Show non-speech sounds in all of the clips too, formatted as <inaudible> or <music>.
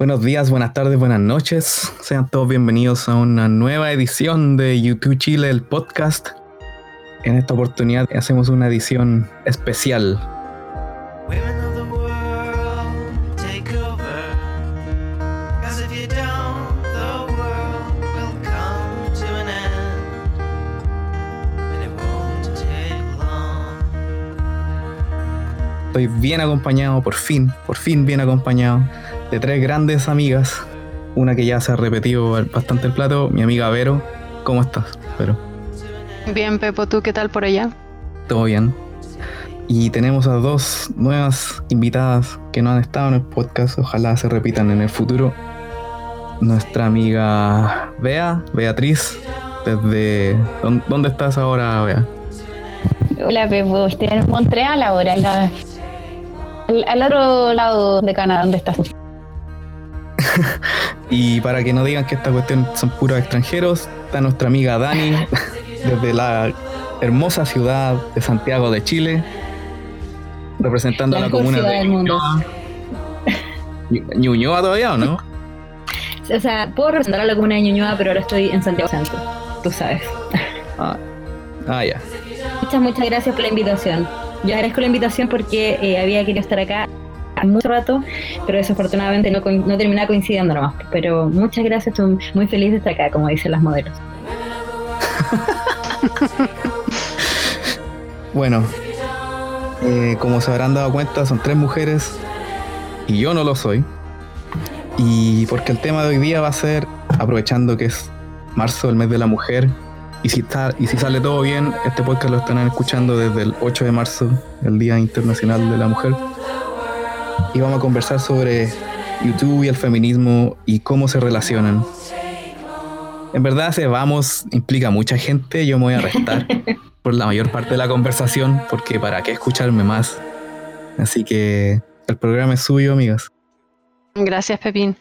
Buenos días, buenas tardes, buenas noches. Sean todos bienvenidos a una nueva edición de YouTube Chile, el podcast. En esta oportunidad hacemos una edición especial. Estoy bien acompañado, por fin, por fin bien acompañado de tres grandes amigas. Una que ya se ha repetido bastante el plato, mi amiga Vero. ¿Cómo estás, Vero? Bien, Pepo, ¿tú qué tal por allá? Todo bien. Y tenemos a dos nuevas invitadas que no han estado en el podcast, ojalá se repitan en el futuro. Nuestra amiga Bea, Beatriz, desde... ¿Dónde estás ahora, Bea? Hola, Pepo, estoy en Montreal ahora, al, al otro lado de Canadá, ¿dónde estás? <laughs> y para que no digan que esta cuestión son puros extranjeros, está nuestra amiga Dani, <laughs> desde la hermosa ciudad de Santiago de Chile, representando a la comuna de Ñuñoa. ¿Ñuñoa todavía o no? O sea, puedo representar a la comuna de Ñuñoa, pero ahora estoy en Santiago Centro, tú sabes. Ah, ah ya. Muchas, muchas gracias por la invitación. Yo agradezco la invitación porque eh, había querido estar acá mucho rato, pero desafortunadamente no, no terminaba coincidiendo nomás. Pero muchas gracias, estoy muy feliz de estar acá, como dicen las modelos. <laughs> bueno, eh, como se habrán dado cuenta, son tres mujeres y yo no lo soy. Y porque el tema de hoy día va a ser, aprovechando que es marzo, el mes de la mujer, y si, está, y si sale todo bien, este podcast lo están escuchando desde el 8 de marzo, el Día Internacional de la Mujer y vamos a conversar sobre YouTube y el feminismo y cómo se relacionan. En verdad, ese vamos implica mucha gente, yo me voy a restar <laughs> por la mayor parte de la conversación, porque para qué escucharme más. Así que el programa es suyo, amigas. Gracias, Pepín.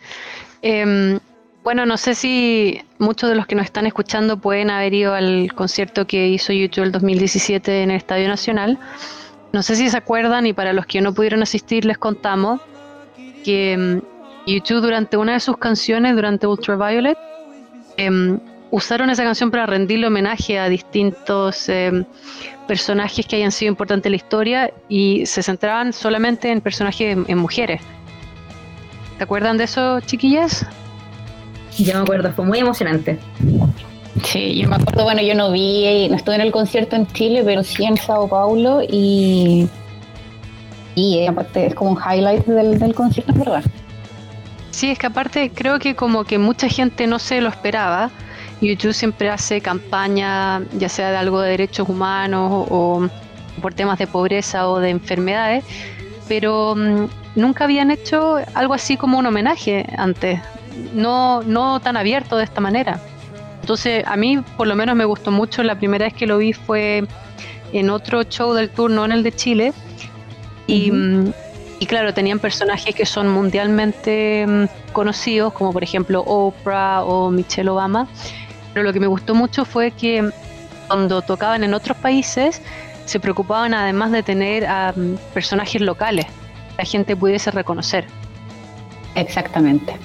Em, bueno, no sé si muchos de los que nos están escuchando pueden haber ido al concierto que hizo YouTube el 2017 en el Estadio Nacional. No sé si se acuerdan y para los que no pudieron asistir les contamos que mm, YouTube durante una de sus canciones, durante Ultraviolet, em, usaron esa canción para rendirle homenaje a distintos em, personajes que hayan sido importantes en la historia y se centraban solamente en personajes en, mujeres. ¿Se acuerdan de eso, chiquillas? Yo me acuerdo, fue muy emocionante. Sí, yo me acuerdo, bueno, yo no vi, no estuve en el concierto en Chile, pero sí en Sao Paulo y, y eh, aparte es como un highlight del, del concierto, ¿verdad? Sí, es que aparte creo que como que mucha gente no se lo esperaba. YouTube siempre hace campaña, ya sea de algo de derechos humanos o, por temas de pobreza o de enfermedades, pero mm, nunca habían hecho algo así como un homenaje antes, no, no tan abierto de esta manera. Entonces, a mí por lo menos me gustó mucho. La primera vez que lo vi fue en otro show del tour, no en el de Chile. Y, mm, claro, tenían personajes que son mundialmente mm, conocidos, como por ejemplo Oprah o Michelle Obama. Pero lo que me gustó mucho fue que cuando tocaban en otros países, se preocupaban además de tener a mm, personajes locales, la gente pudiese reconocer. Exactamente.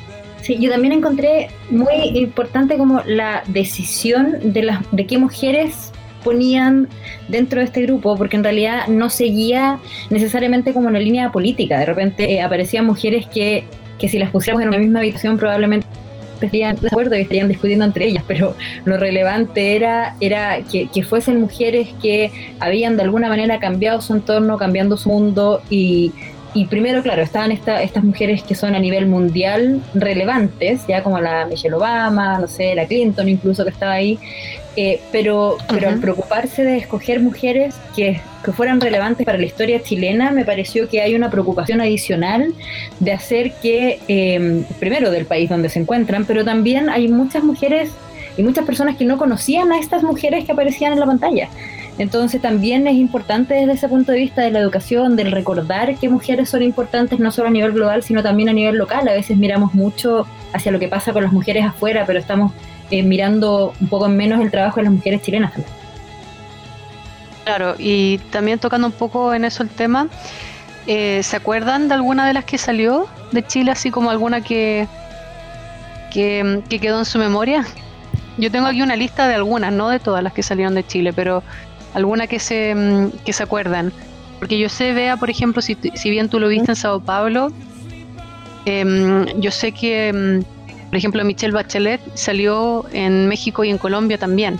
Sí, yo también encontré muy importante como la decisión de, las, de qué mujeres ponían dentro de este grupo, porque en realidad no seguía necesariamente como una línea política. De repente eh, aparecían mujeres que, que si las pusiéramos en una misma habitación probablemente estarían de acuerdo y estarían discutiendo entre ellas, pero lo relevante era, era que, que, fuesen mujeres que habían de alguna manera cambiado su entorno, cambiando su mundo y, y primero, claro, estaban estas mujeres que son a nivel mundial relevantes, ya como la Michelle Obama, no sé, la Clinton incluso que estaba ahí, eh, pero, pero al preocuparse de escoger mujeres que, que, fueran relevantes para la historia chilena, me pareció que hay una preocupación adicional de hacer que, eh, primero del país donde se encuentran, pero también hay muchas mujeres y muchas personas que no conocían a estas mujeres que aparecían en la pantalla. Entonces también es importante desde ese punto de vista de la educación, del recordar que mujeres son importantes no solo a nivel global, sino también a nivel local. A veces miramos mucho hacia lo que pasa con las mujeres afuera, pero estamos eh, mirando un poco menos el trabajo de las mujeres chilenas también. Claro, y también tocando un poco en eso el tema, eh, ¿se acuerdan de alguna de las que salió? de Chile, así como alguna que, que, que quedó en su memoria? Yo tengo aquí una lista de algunas, no de todas las que salieron de Chile, pero alguna que se, mm, que se acuerdan. Porque yo sé, vea, por ejemplo, si, si bien tú lo viste en Sao Paulo, em, yo sé que, mm, por ejemplo, Michelle Bachelet salió en México y en Colombia también.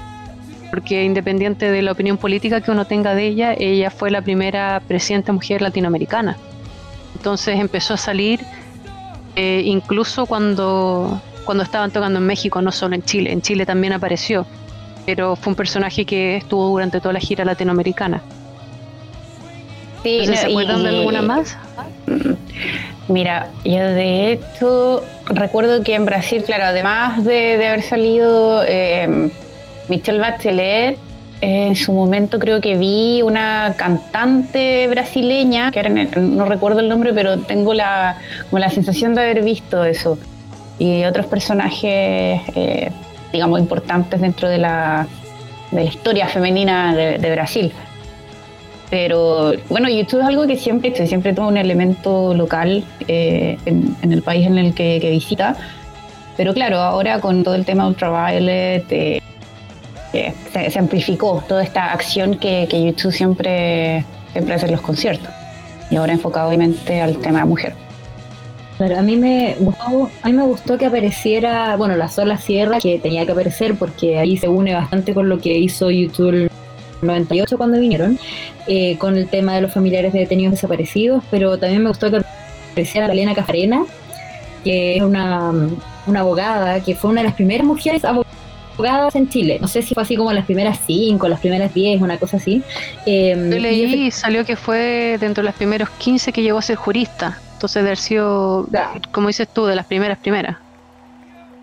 Porque independiente de la opinión política que uno tenga de ella, ella fue la primera presidenta mujer latinoamericana. Entonces empezó a salir eh, incluso cuando cuando estaban tocando en México, no solo en Chile. En Chile también apareció, pero fue un personaje que estuvo durante toda la gira latinoamericana. Sí, ¿Se acuerdan de alguna más? Mira, yo de hecho recuerdo que en Brasil, claro, además de, haber salido eh, Michelle Bachelet, en su momento creo que vi una cantante brasileña, que ahora no recuerdo el nombre, pero tengo la, como la sensación de haber visto eso y otros personajes, eh, digamos, importantes dentro de la, de la historia femenina de, Brasil. Pero bueno, YouTube es algo que siempre siempre toma un elemento local eh, en, el país en el que, visita. Pero claro, ahora con todo el tema Ultraviolet eh, se, se, amplificó toda esta acción que, YouTube siempre, siempre hace en los conciertos. Y ahora enfocado obviamente al tema de la a mí me gustó, a mí me gustó que apareciera, bueno, la sola sierra que tenía que aparecer porque ahí se une bastante con lo que hizo YouTube el 98 cuando vinieron, eh, con el tema de los familiares de detenidos desaparecidos, pero también me gustó que apareciera Elena Cafarena, que es una, abogada, que fue una de las primeras mujeres abogadas en Chile. No sé si fue así como las primeras cinco, las primeras diez, una cosa así. Eh, Yo leí y salió que fue dentro de los primeros 15 que llegó a ser jurista. Entonces, de haber sido, como dices tú, de las primeras primeras.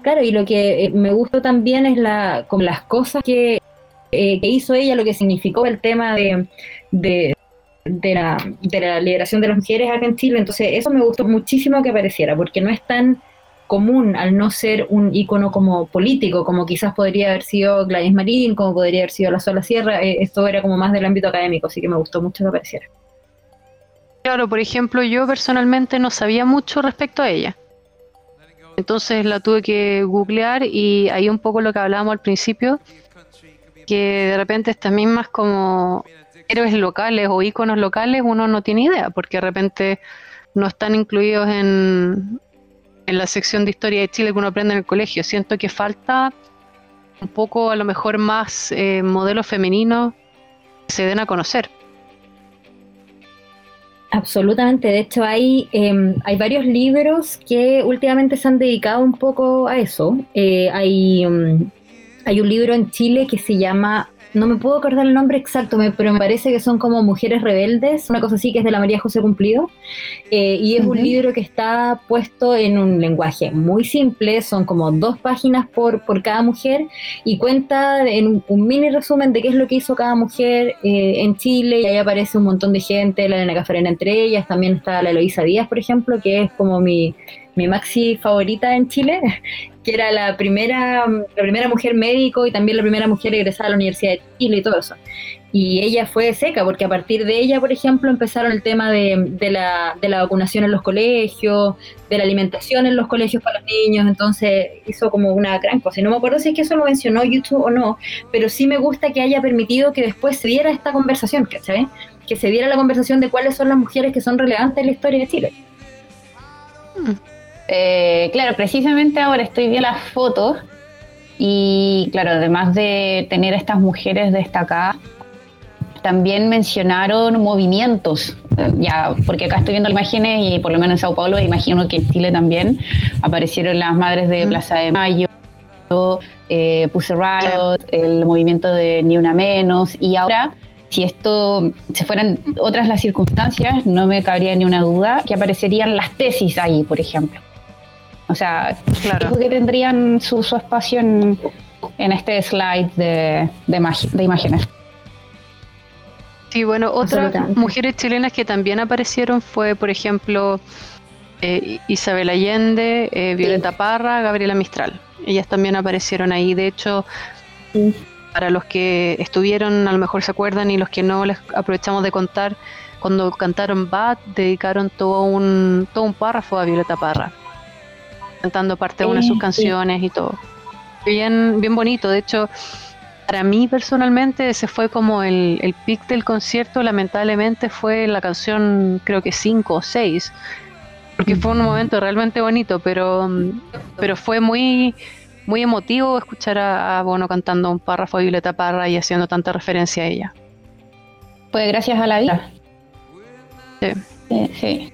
Claro, y lo que eh, me gustó también es la, como las cosas que, eh, que hizo ella, lo que significó el tema de, de, la, de la liberación de las mujeres acá en Chile. Entonces, eso me gustó muchísimo que apareciera, porque no es tan común al no ser un icono como político, como quizás podría haber sido Gladys Marín, como podría haber sido La Sola Sierra, eh, esto era como más del ámbito académico, así que me gustó mucho que apareciera. Claro, por ejemplo, yo personalmente no sabía mucho respecto a ella. Entonces la tuve que googlear y ahí un poco lo que hablábamos al principio, que de repente estas mismas como héroes locales o íconos locales uno no tiene idea, porque de repente no están incluidos en, en la sección de historia de Chile que uno aprende en el colegio. Siento que falta un poco a lo mejor más eh, modelos femeninos que se den a conocer. Absolutamente, de hecho hay, em, hay varios libros que últimamente se han dedicado un poco a eso. Eh, hay, em, hay un libro en Chile que se llama no me puedo acordar el nombre exacto, pero me parece que son como Mujeres Rebeldes, una cosa así que es de la María José Cumplido. Eh, y es un libro que está puesto en un lenguaje muy simple, son como dos páginas por, por cada mujer y cuenta en un, mini resumen de qué es lo que hizo cada mujer eh, en Chile. Y ahí aparece un montón de gente, la Elena Cafarena entre ellas, también está la Eloisa Díaz, por ejemplo, que es como mi, mi maxi favorita en Chile, <laughs> que era la primera, la primera mujer médico y también la primera mujer egresada a la Universidad de Chile y todo eso. Y ella fue seca, porque a partir de ella, por ejemplo, empezaron el tema de, la, de la vacunación en los colegios, de la alimentación en los colegios para los niños, entonces hizo como una gran cosa. Y no me acuerdo si es que eso lo mencionó YouTube o no, pero sí me gusta que haya permitido que después se diera esta conversación, ¿cachai? Que se diera la conversación de cuáles son las mujeres que son relevantes en la historia de Chile. Mm. Eh, claro, precisamente ahora estoy viendo las fotos y claro, además de tener a estas mujeres destacadas, también mencionaron movimientos, ya, porque acá estoy viendo imágenes y por lo menos en Sao Paulo, imagino que en Chile también aparecieron las madres de Plaza de Mayo, eh, Puse Riot, el movimiento de Ni Una Menos, y ahora, si esto, se fueran otras las circunstancias, no me cabría ni una duda que aparecerían las tesis ahí, por ejemplo. O sea, claro. que tendrían su, espacio en, este slide de, de, imágenes. Sí, bueno, otras mujeres chilenas que también aparecieron fue, por ejemplo, eh, Isabel Allende, eh, Violeta Parra, Gabriela Mistral. Ellas también aparecieron ahí. De hecho, para los que estuvieron, a lo mejor se acuerdan, y los que no, les aprovechamos de contar. cuando cantaron Bad, dedicaron todo un, todo un párrafo a Violeta Parra, cantando parte de una de sus canciones y todo. Bien, bien bonito, de hecho, para mí personalmente ese fue como el, el pic del concierto, lamentablemente fue la canción creo que 5 o 6, porque fue un momento realmente bonito, pero, pero fue muy muy emotivo escuchar a, Bono cantando un párrafo de Violeta Parra y haciendo tanta referencia a ella. Pues gracias a la vida. Sí. sí.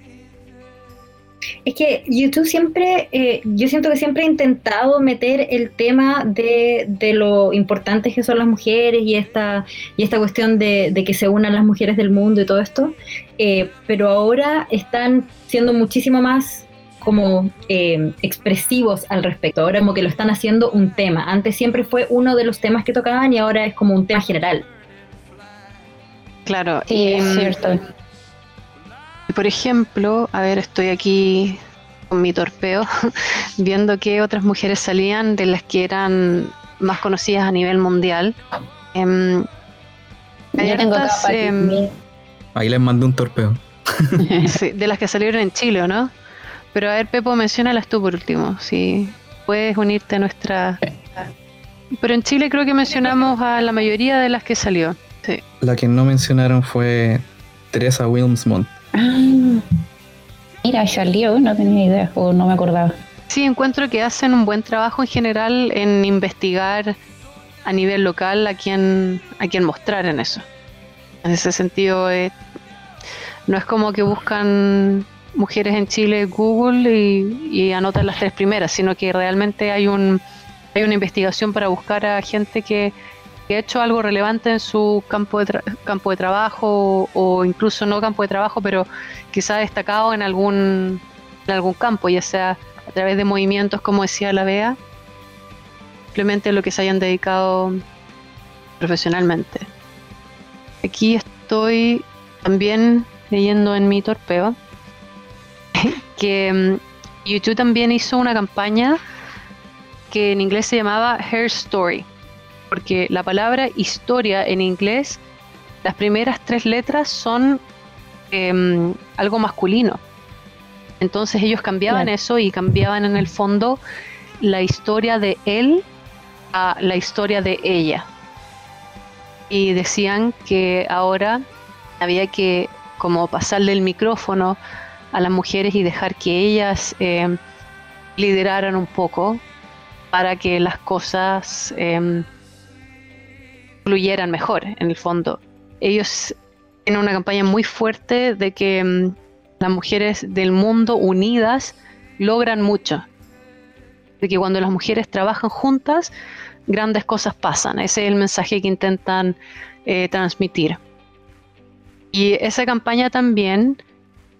Es que YouTube siempre, eh, yo siento que siempre ha intentado meter el tema de, lo importantes que son las mujeres y esta, y esta cuestión de, que se unan las mujeres del mundo y todo esto, eh, pero ahora están siendo muchísimo más como eh, expresivos al respecto. Ahora como que lo están haciendo un tema. Antes siempre fue uno de los temas que tocaban y ahora es como un tema general. Claro, sí, es mm, cierto. Por ejemplo, a ver, estoy aquí con mi torpeo, <laughs> viendo que otras mujeres salían de las que eran más conocidas a nivel mundial. Em, tengo em, Ahí les mandé un torpeo. <laughs> <laughs> de las que salieron en Chile, ¿no? Pero a ver, Pepo, menciónalas tú por último, si puedes unirte a nuestra... Pero en Chile creo que mencionamos a la mayoría de las que salió. Sí. La que no mencionaron fue Teresa Wilmsmont. Ah, mira, salió, no tenía idea, o no me acordaba. Sí, encuentro que hacen un buen trabajo en general en investigar a nivel local a quién, a quién mostrar en eso. En ese sentido, eh, no es como que buscan mujeres en Chile Google y, anotan las tres primeras, sino que realmente hay un hay una investigación para buscar a gente que, ha hecho algo relevante en su campo de, campo de trabajo o, incluso no campo de trabajo, pero quizá destacado en algún, en algún campo, ya sea a través de movimientos, como decía la Bea, simplemente lo que se hayan dedicado profesionalmente. Aquí estoy también leyendo en mi torpeo <laughs> que mm, YouTube también hizo una campaña que en inglés se llamaba Her Story, porque la palabra historia en inglés, las primeras tres letras son em, algo masculino. Entonces ellos cambiaban eso y cambiaban en el fondo la historia de él a la historia de ella. Y decían que ahora había que como pasarle el micrófono a las mujeres y dejar que ellas eh, lideraran un poco para que las cosas eh, fluyeran mejor en el fondo. Ellos tienen una campaña muy fuerte de que mm, las mujeres del mundo unidas logran mucho. De que cuando las mujeres trabajan juntas, grandes cosas pasan. Ese es el mensaje que intentan eh, transmitir. Y esa campaña también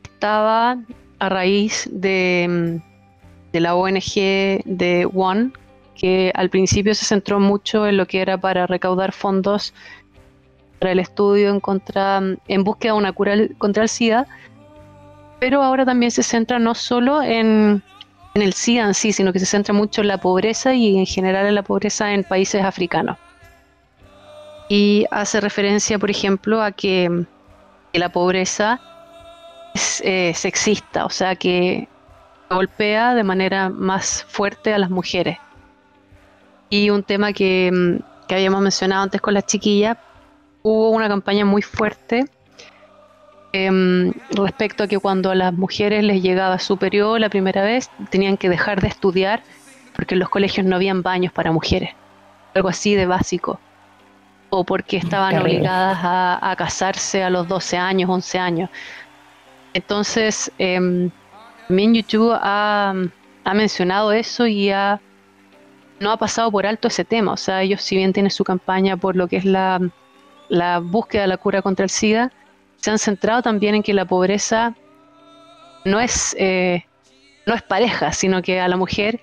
estaba a raíz de, de la ONG de One, que al principio se centró mucho en lo que era para recaudar fondos para el estudio en, contra, en búsqueda de una cura contra el SIDA, pero ahora también se centra no solo en, el SIDA en sí, sino que se centra mucho en la pobreza y en general en la pobreza en países africanos. Y hace referencia, por ejemplo, a que, que la pobreza es eh, sexista, o sea que golpea de manera más fuerte a las mujeres. Y un tema que, mm, que habíamos mencionado antes con las chiquillas, hubo una campaña muy fuerte em, respecto a que cuando a las mujeres les llegaba su periodo la primera vez, tenían que dejar de estudiar porque en los colegios no habían baños para mujeres, algo así de básico, o porque estaban obligadas a, a casarse a los 12 años, 11 años. Entonces, eh, también YouTube ha, mencionado eso y ha, no ha pasado por alto ese tema. O sea, ellos si bien tienen su campaña por lo que es la, búsqueda de la cura contra el SIDA, se han centrado también en que la pobreza no es, eh, no es pareja, sino que a la mujer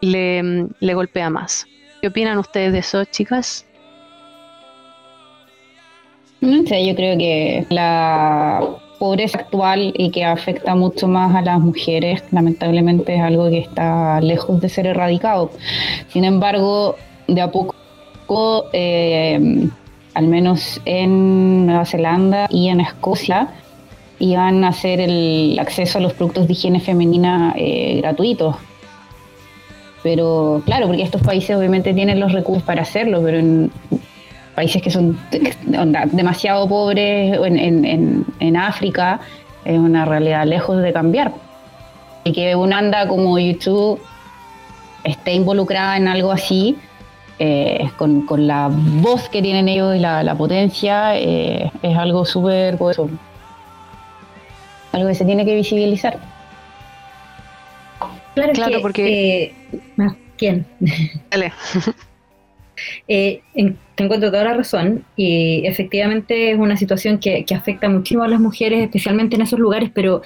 le, le golpea más. ¿Qué opinan ustedes de eso, chicas? yo creo que la pobreza actual y que afecta mucho más a las mujeres, lamentablemente es algo que está lejos de ser erradicado. Sin embargo, de a poco eh, al menos en Nueva Zelanda y en Escocia, iban a hacer el acceso a los productos de higiene femenina eh, gratuitos. Pero claro, porque estos países obviamente tienen los recursos para hacerlo, pero en países que son demasiado pobres, en, en, África, es una realidad lejos de cambiar. Y que una anda como YouTube esté involucrada en algo así, eh, con, la voz que tienen ellos y la, potencia, eh, es algo súper poderoso. Algo que se tiene que visibilizar. Claro, claro porque... Eh, ¿Quién? Dale. <laughs> te encuentro toda la razón y efectivamente es una situación que, que, afecta muchísimo a las mujeres, especialmente en esos lugares, pero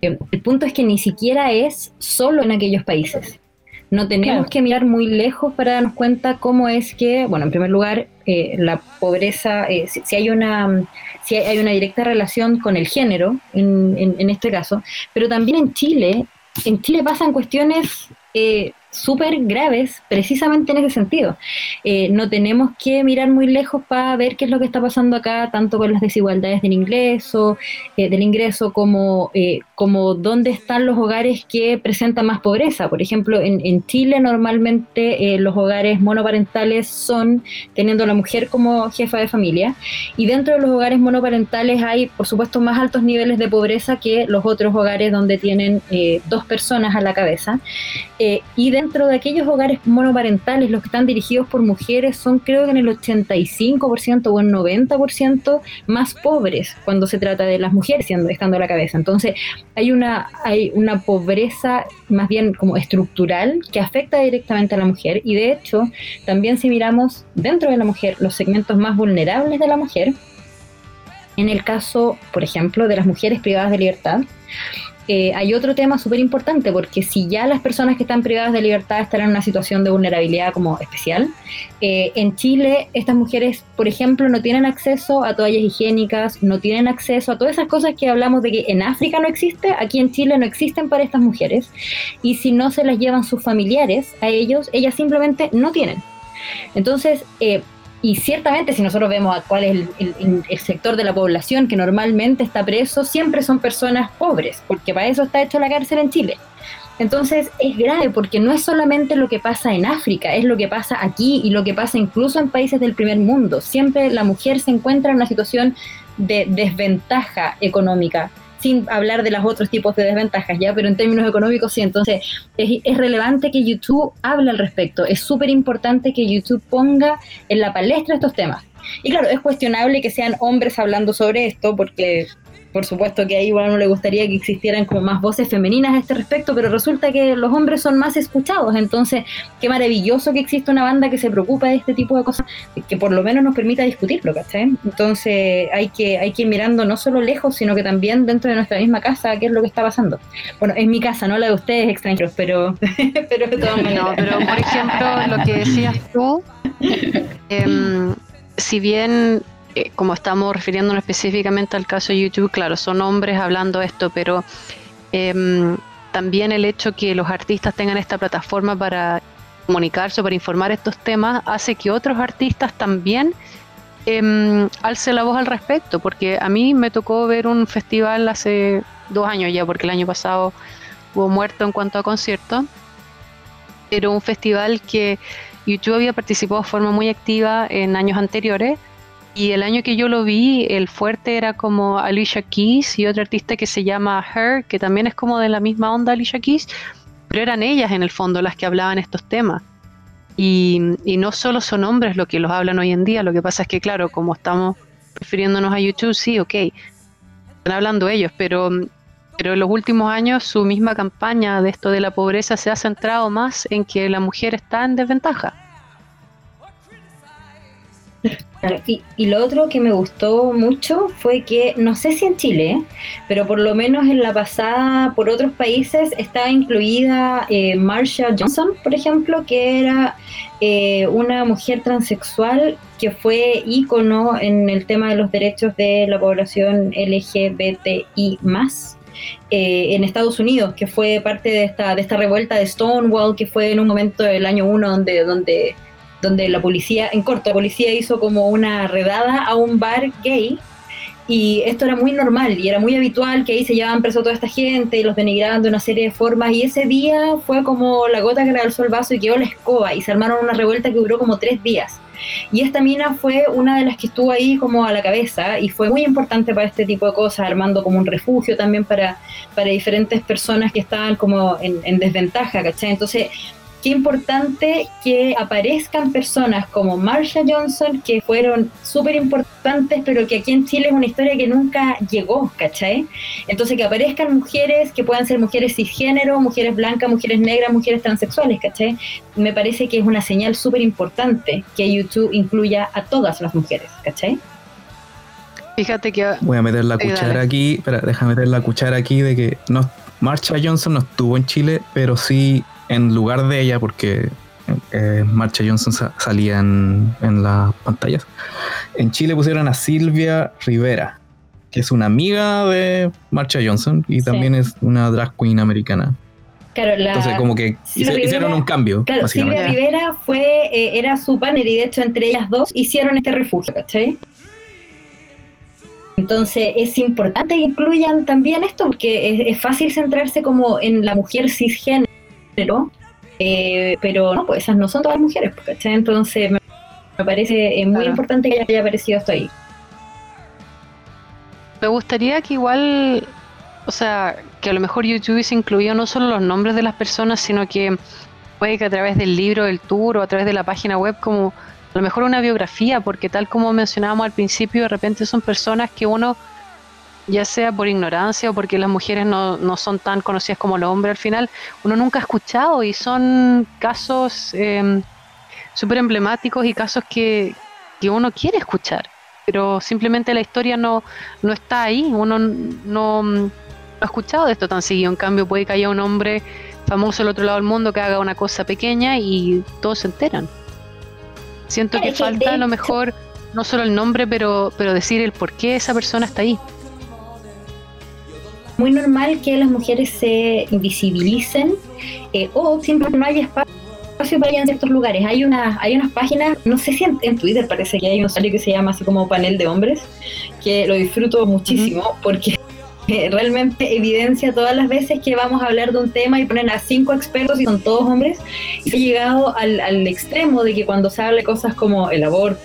el punto es que ni siquiera es solo en aquellos países. No tenemos que mirar muy lejos para darnos cuenta cómo es que, bueno, en primer lugar, eh, la pobreza, eh, si, hay una, si hay una directa relación con el género, en, en, este caso, pero también en Chile, en Chile pasan cuestiones eh, súper graves precisamente en ese sentido. Eh, no tenemos que mirar muy lejos para ver qué es lo que está pasando acá, tanto con las desigualdades del ingreso, eh, del ingreso como, eh, como dónde están los hogares que presentan más pobreza. Por ejemplo, en, en Chile normalmente los hogares monoparentales son teniendo a la mujer como jefa de familia y dentro de los hogares monoparentales hay, por supuesto, más altos niveles de pobreza que los otros hogares donde tienen dos personas a la cabeza. y dentro dentro de aquellos hogares monoparentales, los que están dirigidos por mujeres son creo que en el 85% o en 90% más pobres cuando se trata de las mujeres siendo, estando a la cabeza. Entonces hay una, hay una pobreza más bien como estructural que afecta directamente a la mujer y de hecho también si miramos dentro de la mujer los segmentos más vulnerables de la mujer, en el caso, por ejemplo, de las mujeres privadas de libertad, eh, hay otro tema súper importante, porque si ya las personas que están privadas de libertad están en una situación de vulnerabilidad como especial, eh, en Chile estas mujeres, por ejemplo, no tienen acceso a toallas higiénicas, no tienen acceso a todas esas cosas que hablamos de que en África no existe, aquí en Chile no existen para estas mujeres, y si no se las llevan sus familiares a ellos, ellas simplemente no tienen. Entonces, eh, y ciertamente si nosotros vemos a cuál es el, sector de la población que normalmente está preso, siempre son personas pobres, porque para eso está hecho la cárcel en Chile. Entonces es grave porque no es solamente lo que pasa en África, es lo que pasa aquí y lo que pasa incluso en países del primer mundo. Siempre la mujer se encuentra en una situación de desventaja económica sin hablar de los otros tipos de desventajas, ¿ya? Pero en términos económicos sí, entonces es, relevante que YouTube hable al respecto, es súper importante que YouTube ponga en la palestra estos temas. Y claro, es cuestionable que sean hombres hablando sobre esto, porque por supuesto que ahí igual no le gustaría que existieran como más voces femeninas a este respecto, pero resulta que los hombres son más escuchados, entonces qué maravilloso que exista una banda que se preocupa de este tipo de cosas, que por lo menos nos permita discutirlo, ¿cachai? Entonces hay que, hay que ir mirando no solo lejos, sino que también dentro de nuestra misma casa qué es lo que está pasando. Bueno, es mi casa, no la de ustedes extranjeros, pero, <laughs> pero de todas maneras. No, pero por ejemplo, lo que decías tú, <laughs> em, si bien eh, como estamos refiriéndonos específicamente al caso de YouTube, claro, son hombres hablando esto, pero em, también el hecho que los artistas tengan esta plataforma para comunicarse, para informar estos temas, hace que otros artistas también eh, alcen la voz al respecto, porque a mí me tocó ver un festival hace dos años ya, porque el año pasado hubo muerto en cuanto a conciertos, pero un festival que YouTube había participado de forma muy activa en años anteriores, y el año que yo lo vi, el fuerte era como Alicia Keys y otra artista que se llama Her, que también es como de la misma onda Alicia Keys, pero eran ellas en el fondo las que hablaban estos temas. Y, no solo son hombres los que los hablan hoy en día, lo que pasa es que, claro, como estamos refiriéndonos a YouTube, sí, ok, están hablando ellos, pero, pero en los últimos años su misma campaña de esto de la pobreza se ha centrado más en que la mujer está en desventaja y, lo otro que me gustó mucho fue que, no sé si en Chile, pero por lo menos en la pasada por otros países estaba incluida eh, Marsha Johnson, por ejemplo, que era eh, una mujer transexual que fue ícono en el tema de los derechos de la población LGBTI eh, en Estados Unidos, que fue parte de esta, de esta revuelta de Stonewall, que fue en un momento del año 1 donde, donde donde la policía, en corto, la policía hizo como una redada a un bar gay y esto era muy normal y era muy habitual que ahí se llevaban preso toda esta gente y los denigraban de una serie de formas y ese día fue como la gota que realzó el vaso y quedó la escoba y se armaron una revuelta que duró como tres días. Y esta mina fue una de las que estuvo ahí como a la cabeza y fue muy importante para este tipo de cosas, armando como un refugio también para, para diferentes personas que estaban como en, en desventaja, ¿cachai? Entonces qué importante que aparezcan personas como Marsha Johnson, que fueron súper importantes, pero que aquí en Chile es una historia que nunca llegó, ¿cachai? Entonces, que aparezcan mujeres, que puedan ser mujeres cisgénero, mujeres blancas, mujeres negras, mujeres transexuales, ¿cachai? Me parece que es una señal súper importante que YouTube incluya a todas las mujeres, ¿cachai? Fíjate que... Voy a meter la cuchara aquí, espera, déjame meter la cuchara aquí de que no, Marsha Johnson no estuvo en Chile, pero sí en lugar de ella, porque eh, Marcha Johnson salía en, las pantallas, en Chile pusieron a Silvia Rivera, que es una amiga de Marcha Johnson y también es una drag queen americana. Entonces, como que hicieron un cambio. Claro, Silvia Rivera fue, eh, era su panel y de hecho entre ellas dos hicieron este refugio, ¿cachai? Entonces es importante que incluyan también esto porque es fácil centrarse como en la mujer cisgénero eh, pero no, pues esas no son todas mujeres, ¿cachai? Entonces me, parece eh, muy importante que haya aparecido esto ahí. Me gustaría que igual, o sea, que a lo mejor YouTube se incluido no solo los nombres de las personas, sino que puede que a través del libro, del tour o a través de la página web, como a lo mejor una biografía, porque tal como mencionábamos al principio, de repente son personas que uno ya sea por ignorancia o porque las mujeres no, no son tan conocidas como los hombres al final, uno nunca ha escuchado y son casos eh, súper emblemáticos y casos que, uno quiere escuchar, pero simplemente la historia no, no está ahí, uno no, ha escuchado de esto tan seguido, en cambio puede que haya un hombre famoso al otro lado del mundo que haga una cosa pequeña y todos se enteran. Siento que falta a lo mejor no solo el nombre, pero, pero decir el por qué esa persona está ahí muy normal que las mujeres se invisibilicen eh, o simplemente no haya espacio para ir en ciertos lugares. Hay unas, hay unas páginas, no sé si en, Twitter parece que hay un sitio que se llama así como panel de hombres, que lo disfruto muchísimo porque <laughs> realmente evidencia todas las veces que vamos a hablar de un tema y ponen a cinco expertos y son todos hombres. Y he llegado al, al extremo de que cuando se habla de cosas como el aborto,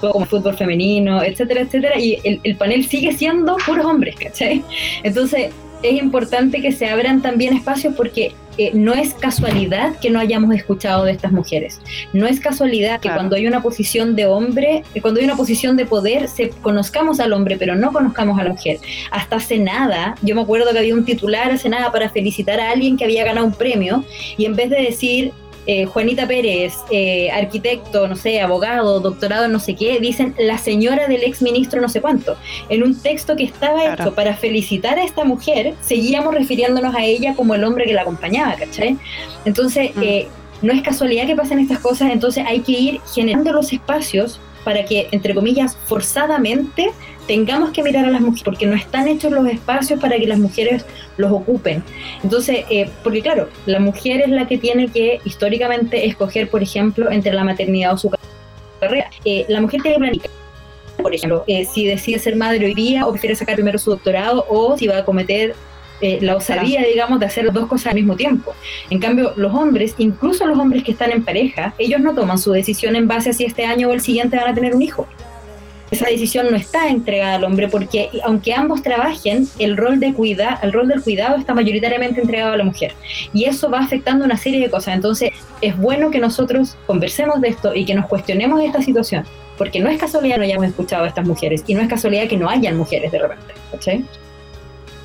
como fútbol femenino, etcétera, etcétera, y el, panel sigue siendo puros hombres, ¿cachai? Entonces es importante que se abran también espacios porque eh, no es casualidad que no hayamos escuchado de estas mujeres. No es casualidad que cuando hay una posición de hombre, que cuando hay una posición de poder, se conozcamos al hombre, pero no conozcamos a la mujer. Hasta hace nada, yo me acuerdo que había un titular hace nada para felicitar a alguien que había ganado un premio y en vez de decir eh, Juanita Pérez, eh, arquitecto, no sé, abogado, doctorado, no sé qué, dicen la señora del ex ministro no sé cuánto. En un texto que estaba hecho para felicitar a esta mujer, seguíamos refiriéndonos a ella como el hombre que la acompañaba, ¿cachai? Entonces, mm. eh, no es casualidad que pasen estas cosas, entonces hay que ir generando los espacios para que, entre comillas, forzadamente tengamos que mirar a las mujeres, porque no están hechos los espacios para que las mujeres los ocupen. Entonces, eh, porque claro, la mujer es la que tiene que históricamente escoger, por ejemplo, entre la maternidad o su carrera. Eh, la mujer tiene que planificar. Por ejemplo, eh, si decide ser madre hoy día o prefiere sacar primero su doctorado o si va a cometer la osadía, digamos, de hacer las dos cosas al mismo tiempo. En cambio, los hombres, incluso los hombres que están en pareja, ellos no toman su decisión en base a si este año o el siguiente van a tener un hijo esa decisión no está entregada al hombre porque aunque ambos trabajen, el rol de cuida, el rol del cuidado está mayoritariamente entregado a la mujer y eso va afectando una serie de cosas. Entonces, es bueno que nosotros conversemos de esto y que nos cuestionemos esta situación, porque no es casualidad que no hayamos escuchado a estas mujeres y no es casualidad que no hayan mujeres de repente, ¿cachai?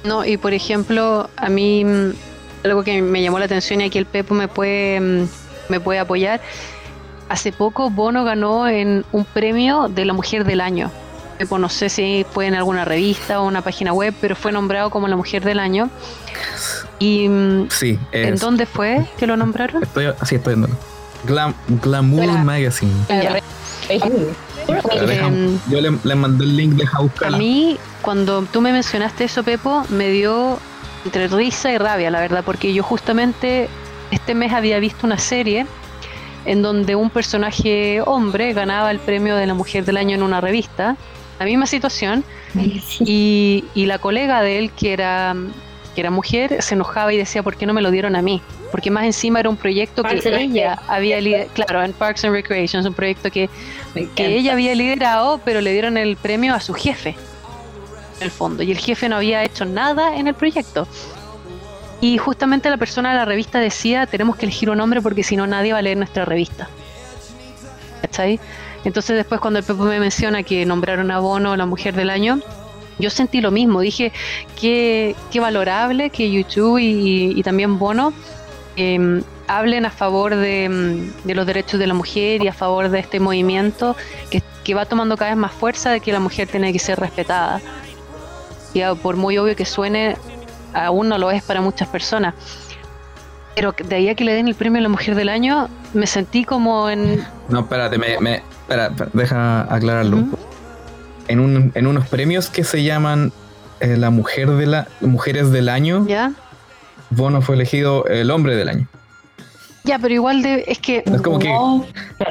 No, y por ejemplo, a mí mm, algo que me llamó la atención y aquí el Pepo me puede mm, me puede apoyar hace poco Bono ganó en un premio de la Mujer del Año. No sé si fue en alguna revista o una página web, pero fue nombrado como la Mujer del Año. Y mm, sí, ¿en dónde fue que lo nombraron? Estoy, así estoy viendo. Glamour Magazine. Yo le, mandé el link, de buscarla. A mí, cuando tú me mencionaste eso, Pepo, me dio entre risa y rabia, la verdad, porque yo justamente este mes había visto una serie en donde un personaje hombre ganaba el premio de la mujer del año en una revista, la misma situación, y, y la colega de él, que era, que era mujer, se enojaba y decía, ¿por qué no me lo dieron a mí? Porque más encima era un proyecto que ella había liderado, claro, en Parks and Recreation, un proyecto que, que ella había liderado, pero le dieron el premio a su jefe, en el fondo, y el jefe no había hecho nada en el proyecto. Y justamente la persona de la revista decía, tenemos que elegir un hombre porque si no nadie va a leer nuestra revista. ¿Cachai? Entonces después cuando el Pepo me menciona que nombraron a Bono la mujer del año, yo sentí lo mismo, dije qué, qué valorable que YouTube y, también Bono em, hablen a favor de, de, los derechos de la mujer y a favor de este movimiento que, que, va tomando cada vez más fuerza de que la mujer tiene que ser respetada. Y por muy obvio que suene, aún no lo es para muchas personas. Pero de ahí a que le den el premio a la mujer del año, me sentí como en... No, espérate, me, me espera, deja aclararlo. En, un, en unos premios que se llaman eh, la mujer de la mujeres del año, ¿Ya? Bono fue elegido el hombre del año. Ya, pero igual de, es que, es como que,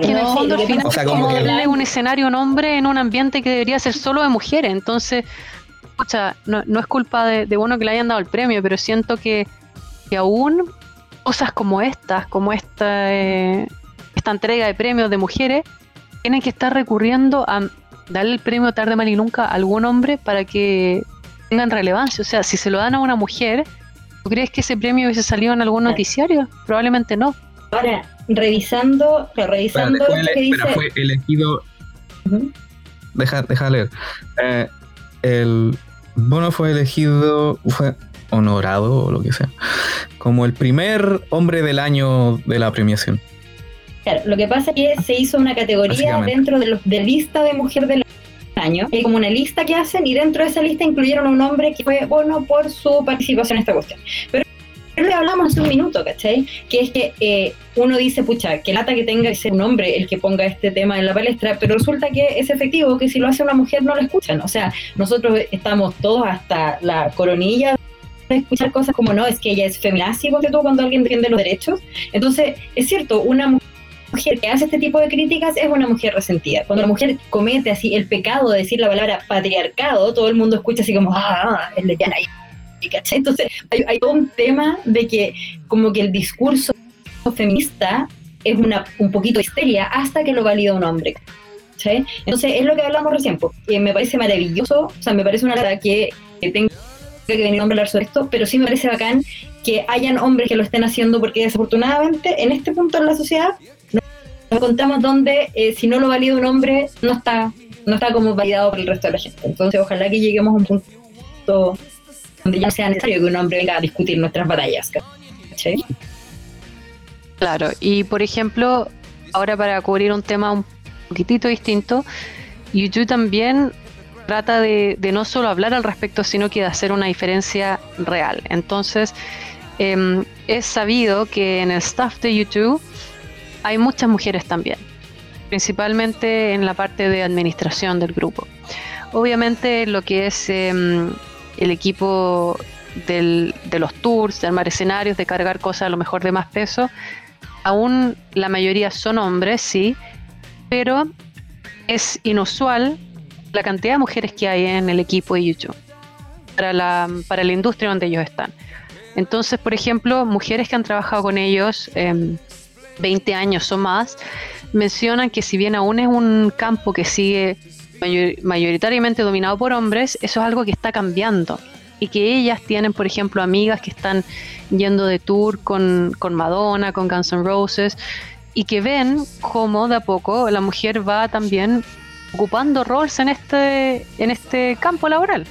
que en el fondo al final o sea, como es darle un escenario a un hombre en un ambiente que debería ser solo de mujeres. Entonces, no, no es culpa de, de, Bono que le hayan dado el premio, pero siento que, que aún cosas como estas, como esta, eh, esta entrega de premios de mujeres, tienen que estar recurriendo a darle el premio tarde, mal y nunca a algún hombre para que tengan relevancia. O sea, si se lo dan a una mujer, ¿tú crees que ese premio hubiese salido en algún noticiario? Probablemente no. Ahora, revisando, revisando que dice... fue elegido... deja, deja leer. Eh, el, Bono fue elegido, fue honorado o lo que sea, como el primer hombre del año de la premiación. Claro, lo que pasa es que se hizo una categoría dentro de los de lista de mujer del año. Hay como una lista que hacen y dentro de esa lista incluyeron a un hombre que fue Bono por su participación en esta cuestión. Pero le hablamos hace un minuto, ¿cachai? Que es que eh, uno dice, pucha, que lata que tenga que ser un hombre el que ponga este tema en la palestra, pero resulta que es efectivo que si lo hace una mujer no lo escuchan. O sea, nosotros estamos todos hasta la coronilla de escuchar cosas como, no, es que ella es feminazi, porque tú cuando alguien defiende los derechos. Entonces, es cierto, una mujer que hace este tipo de críticas es una mujer resentida. Cuando la mujer comete así el pecado de decir la palabra patriarcado, todo el mundo escucha así como, ah, es lesbiana. Entonces, hay, un tema de que como que el discurso feminista es una, un poquito histeria hasta que lo valida un hombre. Entonces, es lo que hablamos recién, porque me parece maravilloso, o sea, me parece una verdad que, que tenga que venir a hablar sobre esto, pero sí me parece bacán que hayan hombres que lo estén haciendo, porque desafortunadamente en este punto en la sociedad nos contamos donde eh, si no lo valida un hombre, no está, no está como validado por el resto de la gente. Entonces, ojalá que lleguemos a un punto donde ya sea necesario que un hombre venga a discutir nuestras batallas. Claro, y por ejemplo, ahora para cubrir un tema un poquitito distinto, YouTube también trata de, no solo hablar al respecto, sino que de hacer una diferencia real. Entonces, em, es sabido que en el staff de YouTube hay muchas mujeres también, principalmente en la parte de administración del grupo. Obviamente lo que es em, el equipo de los tours, de armar escenarios, de cargar cosas a lo mejor de más peso. Aún la mayoría son hombres, sí, pero es inusual la cantidad de mujeres que hay en el equipo de YouTube para la, para la industria donde ellos están. Entonces, por ejemplo, mujeres que han trabajado con ellos 20 años o más, mencionan que si bien aún es un campo que sigue mayoritariamente dominado por hombres, eso es algo que está cambiando. Y que ellas tienen, por ejemplo, amigas que están yendo de tour con, con Madonna, con Guns N' Roses, y que ven cómo de a poco la mujer va también ocupando roles en este, en este campo laboral.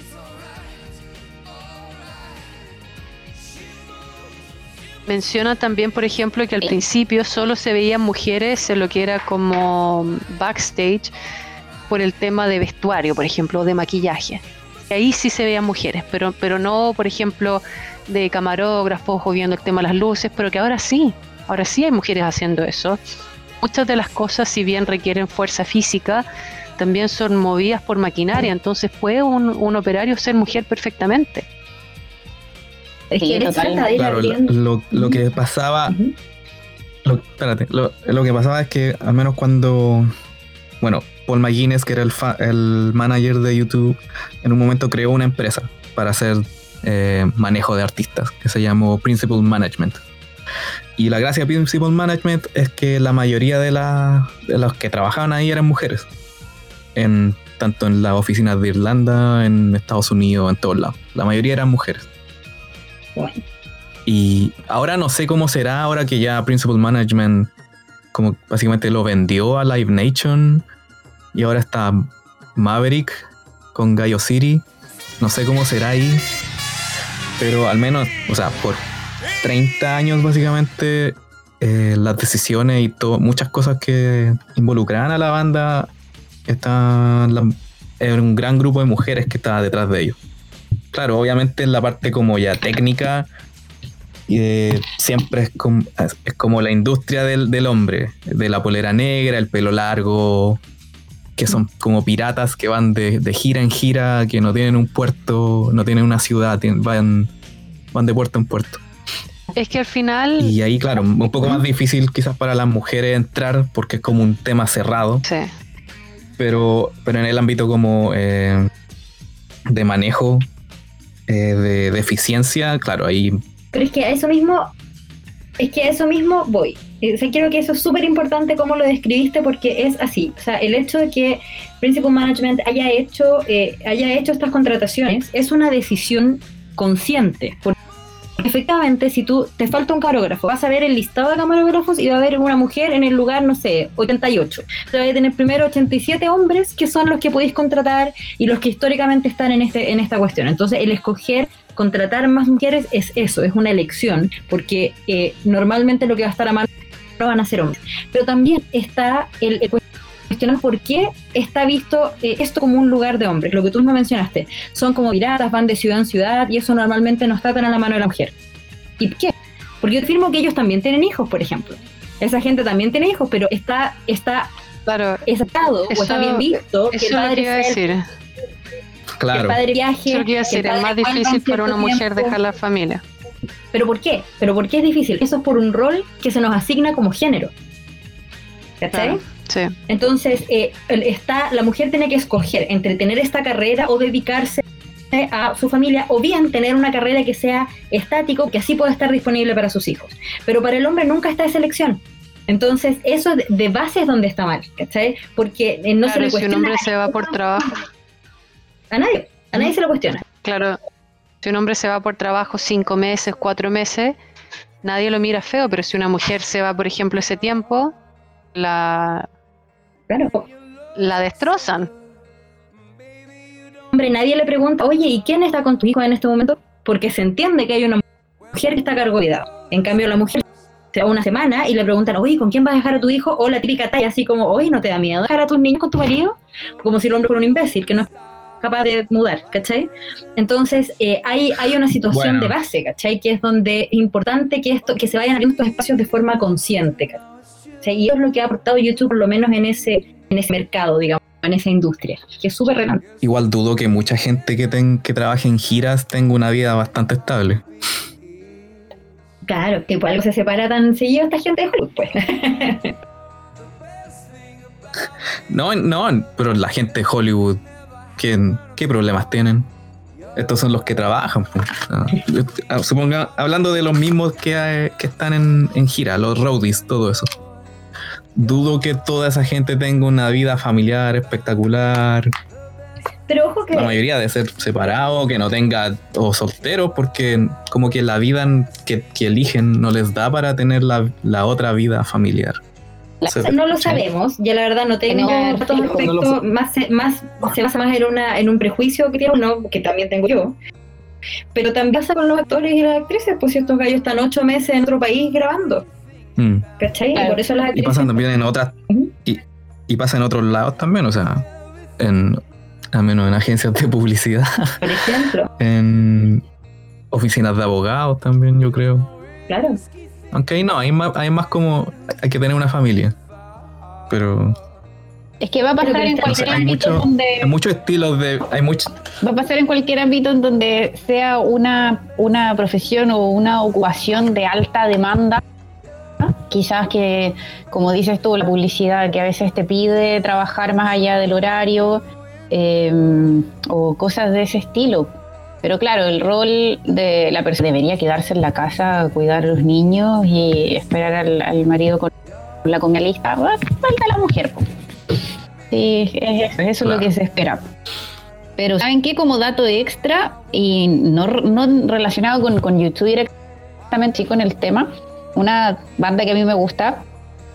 Menciona también, por ejemplo, que al principio solo se veían mujeres en lo que era como backstage por el tema de vestuario, por ejemplo, de maquillaje. Ahí sí se veían mujeres, pero, pero no, por ejemplo, de camarógrafos o viendo el tema de las luces, pero que ahora sí, ahora sí hay mujeres haciendo eso. Muchas de las cosas, si bien requieren fuerza física, también son movidas por maquinaria, entonces puede un, operario ser mujer perfectamente. Claro, lo, que pasaba, lo, espérate, lo, lo que pasaba es que al menos cuando, bueno, Paul McGuinness, que era el, fa- el manager de YouTube, en un momento creó una empresa para hacer eh, manejo de artistas, que se llamó Principal Management. Y la gracia de Principal Management es que la mayoría de, la- de los que trabajaban ahí eran mujeres. En, tanto en las oficinas de Irlanda, en Estados Unidos, en todos lados. La mayoría eran mujeres. Y ahora no sé cómo será, ahora que ya Principal Management como básicamente lo vendió a Live Nation y ahora está Maverick con Gaio City. No sé cómo será ahí, pero al menos, o sea, por 30 años básicamente eh, las decisiones y muchas cosas que involucraban a la banda, la- era un gran grupo de mujeres que estaba detrás de ellos. Claro, obviamente en la parte como ya técnica, eh, siempre es como, es, como la industria del, del hombre, de la polera negra, el pelo largo, que son como piratas que van de, de gira en gira, que no tienen un puerto, no tienen una ciudad, tienen- van, van de puerto en puerto. Es que al final, Y ahí, claro, un poco más difícil quizás para las mujeres entrar porque es como un tema cerrado, sí, pero, pero en el ámbito como eh, de manejo, eh, de, eficiencia, claro, ahí Pero es que a eso mismo, es que a eso mismo voy. Eh, O sea, creo que eso es súper importante cómo lo describiste porque es así. O sea, el hecho de que Principal Management haya hecho, eh, haya hecho estas contrataciones es una decisión consciente. Efectivamente, si tú te falta un camarógrafo, vas a ver el listado de camarógrafos y va a haber una mujer en el lugar, no sé, 88. O sea, vas a tener primero 87 hombres que son los que podéis contratar y los que históricamente están en, este, en esta cuestión. Entonces, el escoger contratar más mujeres es eso, es una elección, porque eh, normalmente lo que va a estar a mano no van a ser hombres. Pero también está el, el cuestionar por qué está visto eh, esto como un lugar de hombres, lo que tú me mencionaste. Son como piratas, van de ciudad en ciudad y eso normalmente no está tan a la mano de la mujer. ¿Y por qué? Porque yo afirmo que ellos también tienen hijos, por ejemplo. Esa gente también tiene hijos, pero está, está claro, o está bien visto que el padre iba a sea el- decir. que el claro. padre viaje. Eso es lo que iba a que el decir, es padre más difícil para una mujer tiempo. dejar la familia. ¿Pero por qué? ¿Pero por qué es difícil? Eso es por un rol que se nos asigna como género. ¿Cachai? Claro, sí. Entonces, eh, está, la mujer tiene que escoger entre tener esta carrera o dedicarse a su familia, o bien tener una carrera que sea estático, que así pueda estar disponible para sus hijos. Pero para el hombre nunca está esa elección. Entonces, eso de- base es donde está mal, ¿cachai? Porque eh, no se Claro, le si un cuestiona hombre se va por trabajo, a nadie, a nadie se lo cuestiona. claro, si un hombre se va por trabajo cinco meses, cuatro meses, nadie lo mira feo, pero si una mujer se va, por ejemplo, ese tiempo, la, Claro. la destrozan. hombre, nadie le pregunta, oye, ¿y quién está con tu hijo en este momento? Porque se entiende que hay una mujer que está a cargo de cuidado. En cambio, la mujer se va una semana y le preguntan, oye, ¿con quién vas a dejar a tu hijo? O la típica talla, así como, oye, ¿no te da miedo dejar a tus niños con tu marido? Como si el hombre fuera un imbécil, que no es capaz de mudar, ¿cachai? Entonces, eh, hay, hay una situación Bueno. de base, ¿cachai? Que es donde es importante que, esto, que se vayan abriendo estos espacios de forma consciente, ¿cachai? Y eso es lo que ha aportado YouTube, por lo menos en ese, en ese mercado, digamos, en esa industria, que es súper relevante. Igual dudo que mucha gente que, ten- que trabaje en giras tenga una vida bastante estable. Claro, que por algo se separa tan seguido esta gente de Hollywood, pues. <laughs> No, no, pero la gente de Hollywood, ¿qué, qué problemas tienen? Estos son los que trabajan. pues. Ah, Suponga, hablando de los mismos que, eh, que están en, en gira, los roadies, todo eso. Dudo que toda esa gente tenga una vida familiar espectacular. Pero ojo que La mayoría de ser separado, que no tenga o solteros, porque como que la vida que, que eligen no les da para tener la, la otra vida familiar. Se- no lo sabemos, ya la verdad no tengo datos. No lo respecto, más, se- más se basa más en, una, en un prejuicio que tiene uno, que también tengo yo. Pero también pasa con los actores y las actrices, pues si estos gallos están ocho meses en otro país grabando, Mm. ¿cachai? Claro. Y por eso las Y actrices... pasan también en otras. Y, y pasa en otros lados también, o sea, en, al menos en agencias de publicidad, <laughs> Por ejemplo, en oficinas de abogados también, yo creo. claro. Aunque ahí no, hay más, hay más como. Hay que tener una familia. Pero Es que va a pasar en cualquier no sé, hay ámbito mucho- donde hay muchos estilos de. Hay muchos. va a pasar en cualquier ámbito en donde sea una, una profesión o una ocupación de alta demanda quizás que, como dices tú, la publicidad que a veces te pide trabajar más allá del horario em, o cosas de ese estilo. Pero claro, el rol de la persona debería quedarse en la casa, cuidar a los niños y esperar al, marido con la comida lista. Falta la mujer. Sí, eso, es lo que se espera. Pero ¿saben qué? Como dato extra y no, relacionado con, con YouTube directamente, y con el tema, una banda que a mí me gusta.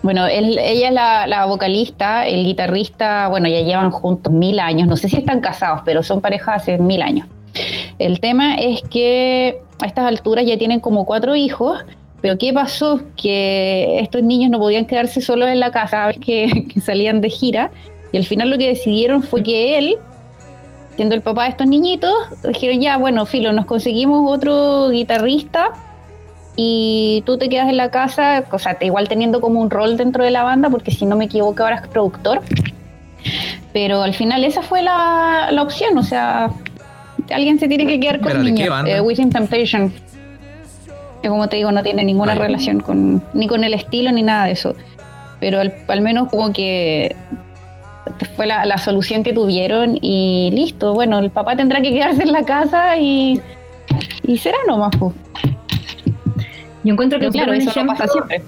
Bueno, ella es la, vocalista, el guitarrista, bueno, ya llevan juntos mil años, no sé si están casados, pero son parejas hace mil años. El tema es que a estas alturas ya tienen como cuatro hijos, pero ¿qué pasó? Que estos niños no podían quedarse solos en la casa, <laughs> que, que salían de gira, y al final lo que decidieron fue que él, siendo el papá de estos niñitos, dijeron ya, bueno, Filo, nos conseguimos otro guitarrista y tú te quedas en la casa, o sea, igual teniendo como un rol dentro de la banda, porque si no me equivoco ahora es productor. Pero al final esa fue la, opción, o sea, alguien se tiene que quedar con el niño. Eh, Within Temptation. Que como te digo, no tiene ninguna relación con ni con el estilo ni nada de eso. Pero al, menos como que fue la, solución que tuvieron y listo. Bueno, el papá tendrá que quedarse en la casa y, y será nomás. Pues. Yo encuentro que claro, eso no pasa siempre.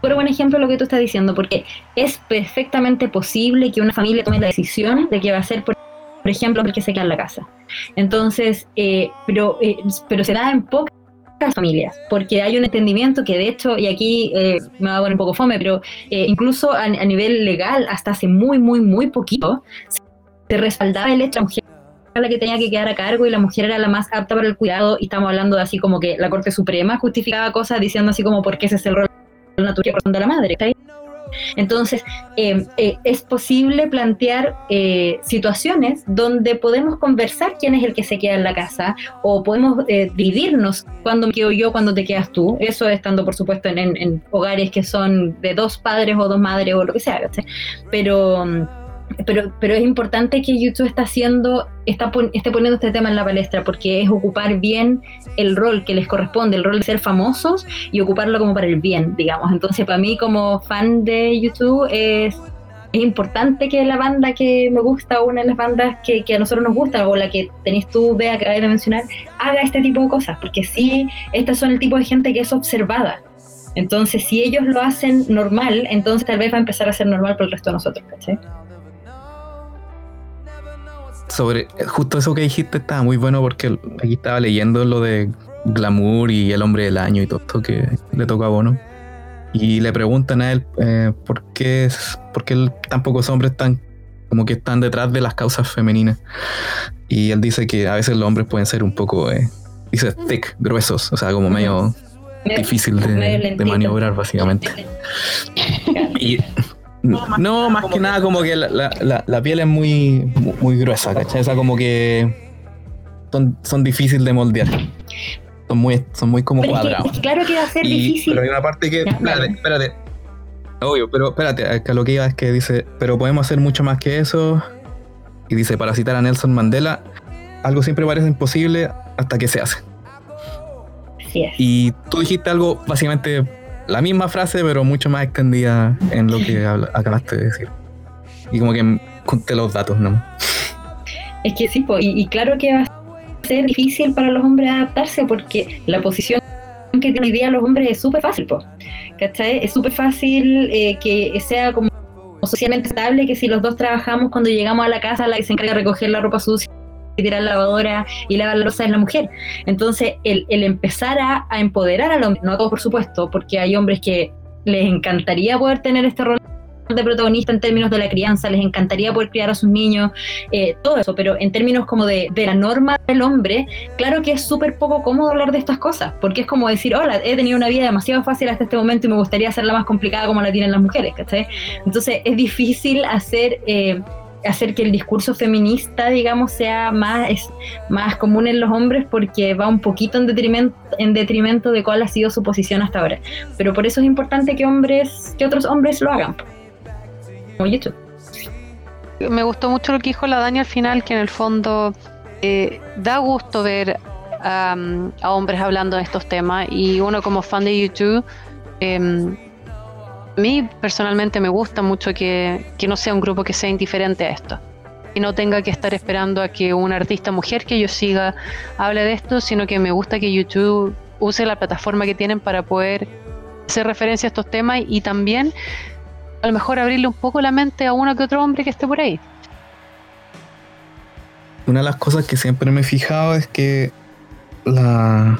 Pero buen ejemplo lo que tú estás diciendo, porque es perfectamente posible que una familia tome la decisión de que va a ser, por, ejemplo, el que se queda en la casa. Entonces, eh, pero, eh, pero se da en pocas familias, porque hay un entendimiento que de hecho, y aquí eh, me va a poner un poco fome, pero incluso a, a, nivel legal, hasta hace muy, muy, muy poquito, se respaldaba el hecho de la que tenía que quedar a cargo y la mujer era la más apta para el cuidado y estamos hablando de así como que la Corte Suprema justificaba cosas diciendo así como porque ese es el rol natural de la madre. Entonces, eh, eh, es posible plantear eh, situaciones donde podemos conversar quién es el que se queda en la casa o podemos dividirnos cuando me quedo yo, cuando te quedas tú. Eso estando, por supuesto, en, en, hogares que son de dos padres o dos madres o lo que sea. Pero mm, pero, pero es importante que YouTube está haciendo, está esté poniendo este tema en la palestra, porque es ocupar bien el rol que les corresponde, el rol de ser famosos y ocuparlo como para el bien, digamos. Entonces, para mí, como fan de YouTube, es, es importante que la banda que me gusta, una de las bandas que, que a nosotros nos gusta, o la que tenéis tú, Bea, que de mencionar, haga este tipo de cosas, porque sí, estas son el tipo de gente que es observada. Entonces, si ellos lo hacen normal, entonces tal vez va a empezar a ser normal por el resto de nosotros, ¿cachai? Sobre justo eso que dijiste estaba muy bueno porque aquí estaba leyendo lo de glamour y el hombre del año y todo esto que le toca a Bono. Y le preguntan a él eh, por qué por qué tan pocos hombres están como que están detrás de las causas femeninas. Y él dice que a veces los hombres pueden ser un poco, eh, dice thick, gruesos, o sea, como medio difícil de, de maniobrar básicamente. <laughs> y no, más, que nada como que la, piel es muy, muy gruesa, ¿cachai? O sea, como que son, son difíciles de moldear. Son muy, son muy como cuadrados. claro que va a ser difícil. Pero hay una parte que. espérate, espérate. Obvio, pero espérate, que lo que iba es que dice, pero podemos hacer mucho más que eso. Y dice, para citar a Nelson Mandela, algo siempre parece imposible hasta que se hace. Es. Y tú dijiste algo básicamente la misma frase, pero mucho más extendida en lo que acabaste de decir. Y como que conté los datos, ¿no? Es que sí, y, claro que va a ser difícil para los hombres adaptarse porque la posición que tienen hoy día los hombres es súper fácil, ¿cachai? Es súper fácil eh, que sea como socialmente estable, que si los dos trabajamos cuando llegamos a la casa, la que se encarga de recoger la ropa sucia tirar la lavadora y lavar la rosa es la mujer. Entonces, el, empezar a, empoderar al hombre, no a todos por supuesto, porque hay hombres que les encantaría poder tener este rol de protagonista en términos de la crianza, les encantaría poder criar a sus niños, eh, todo eso, pero en términos como de, de la norma del hombre, claro que es súper poco cómodo hablar de estas cosas, porque es como decir, hola, he tenido una vida demasiado fácil hasta este momento y me gustaría hacerla más complicada como la tienen las mujeres, ¿cachai? Entonces es difícil hacer... Eh, hacer que el discurso feminista, digamos, sea más, es, más común en los hombres porque va un poquito en detrimento, en detrimento de cuál ha sido su posición hasta ahora. Pero por eso es importante que hombres, que otros hombres lo hagan. Me gustó mucho lo que dijo la Dani al final, que en el fondo eh, da gusto ver a hombres hablando de estos temas y uno como fan de YouTube Em, a mí personalmente me gusta mucho que, que no sea un grupo que sea indiferente a esto y no tenga que estar esperando a que una artista mujer que yo siga hable de esto, sino que me gusta que YouTube use la plataforma que tienen para poder hacer referencia a estos temas y también a lo mejor abrirle un poco la mente a uno que otro hombre que esté por ahí. Una de las cosas que siempre me he fijado es que la,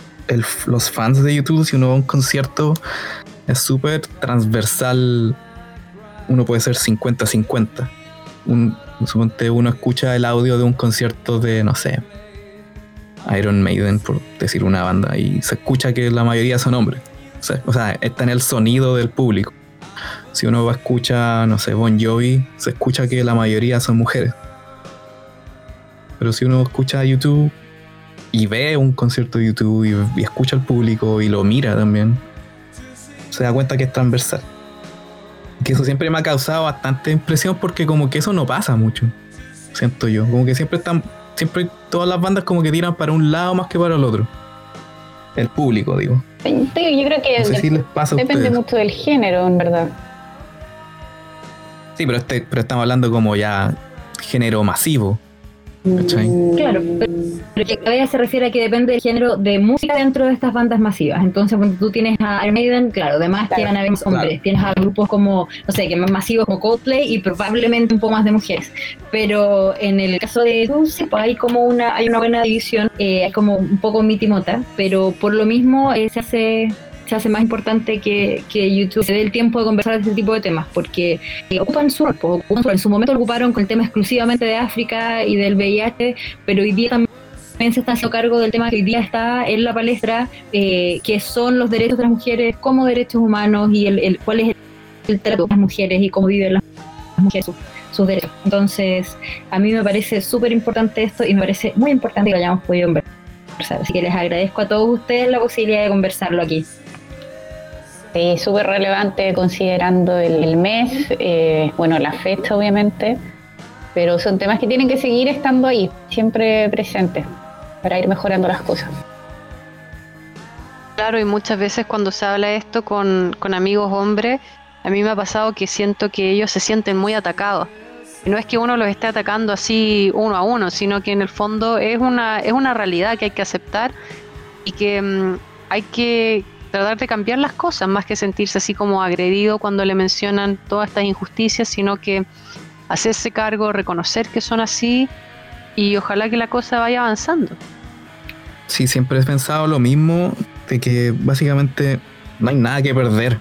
los fans de YouTube, si uno va a un concierto, es súper transversal. Uno puede ser 50-50. Un, suponte uno escucha el audio de un concierto de, no sé, Iron Maiden, por decir una banda, y se escucha que la mayoría son hombres. O sea, está en el sonido del público. Si uno va a escuchar, no sé, Bon Jovi, se escucha que la mayoría son mujeres. Pero si uno escucha YouTube y ve un concierto de YouTube y, escucha al público y lo mira también, se da cuenta que es transversal. Que eso siempre me ha causado bastante impresión porque como que eso no pasa mucho, siento yo. Como que siempre están, siempre todas las bandas como que tiran para un lado más que para el otro. El público, digo. Yo creo que depende mucho del género, en verdad. Sí, pero, este, pero estamos hablando como ya género masivo. Mm, claro, pero que cada se refiere a que depende del género de música dentro de estas bandas masivas. Entonces, cuando tú tienes a Iron Maiden, claro, además que van a haber hombres. Tienes a grupos como, no sé, que más masivos como Coldplay y probablemente un poco más de mujeres. Pero en el caso de Dulce, pues hay como una, hay una buena división, eh, hay como un poco mitimota, pero por lo mismo eh, se hace se hace más importante que, YouTube se dé el tiempo de conversar de este tipo de temas, porque eh, ocupan su en su momento ocuparon con el tema exclusivamente de África y del VIH, pero hoy día también se está haciendo cargo del tema que hoy día está en la palestra, eh, que son los derechos de las mujeres como derechos humanos y el, cuál es el, trato de las mujeres y cómo viven las mujeres sus, derechos. Entonces, a mí me parece súper importante esto y me parece muy importante que lo hayamos podido conversar. Así que les agradezco a todos ustedes la posibilidad de conversarlo aquí. Sí, súper relevante considerando el, mes, eh, bueno, la fecha obviamente, pero son temas que tienen que seguir estando ahí, siempre presentes, para ir mejorando las cosas. Claro, y muchas veces cuando se habla esto con, con amigos hombres, a mí me ha pasado que siento que ellos se sienten muy atacados. Y no es que uno los esté atacando así uno a uno, sino que en el fondo es una, es una realidad que hay que aceptar y que mm, hay que tratar de cambiar las cosas, más que sentirse así como agredido cuando le mencionan todas estas injusticias, sino que hacerse cargo, reconocer que son así y ojalá que la cosa vaya avanzando. Sí, siempre he pensado lo mismo, de que básicamente no hay nada que perder.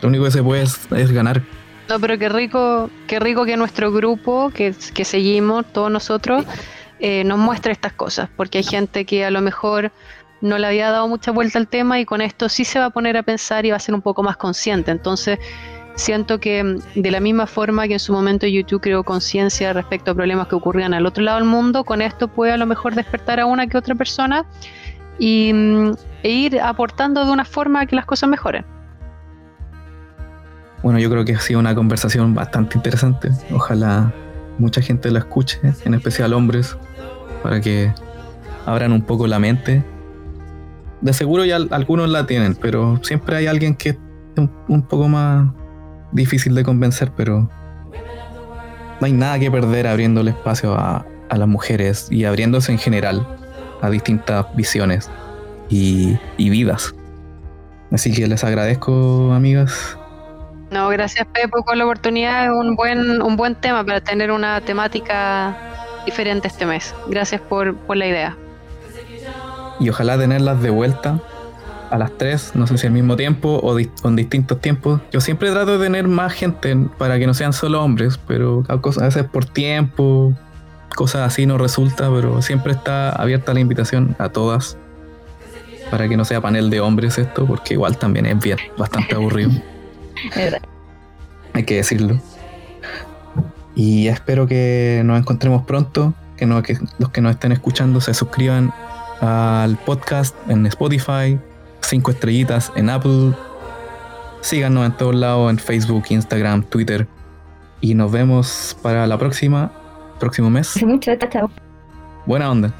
Lo único que se puede es, ganar. No, pero qué rico, qué rico que nuestro grupo, que, que seguimos, todos nosotros, eh, nos muestre estas cosas, porque hay gente que a lo mejor no le había dado mucha vuelta al tema y con esto sí se va a poner a pensar y va a ser un poco más consciente. Entonces, siento que mm, de la misma forma que en su momento YouTube creó conciencia respecto a problemas que ocurrían al otro lado del mundo, con esto puede a lo mejor despertar a una que otra persona y, mm, e ir aportando de una forma que las cosas mejoren. Bueno, yo creo que ha sido una conversación bastante interesante. Ojalá mucha gente la escuche, en especial hombres, para que abran un poco la mente de seguro ya algunos la tienen, pero siempre hay alguien que es un, poco más difícil de convencer, pero no hay nada que perder abriéndole espacio a, las mujeres y abriéndose en general a distintas visiones y, vidas. Así que les agradezco, amigas. No, gracias Pepo por la oportunidad, un buen, un buen tema para tener una temática diferente este mes. Gracias por, por la idea y ojalá tenerlas de vuelta a las tres, no sé si al mismo tiempo o con distintos tiempos. Yo siempre trato de tener más gente para que no sean solo hombres, pero a veces por tiempo, cosas así no resulta, pero siempre está abierta la invitación a todas para que no sea panel de hombres esto, porque igual también es bien, bastante aburrido. <laughs> Hay que decirlo. Y espero que nos encontremos pronto, que, no, que los que nos estén escuchando se suscriban al podcast en Spotify, cinco estrellitas en Apple. Síganos en todos lados, en Facebook, Instagram, Twitter. Y nos vemos para la próxima, próximo mes. Mucho, chao. Buena onda.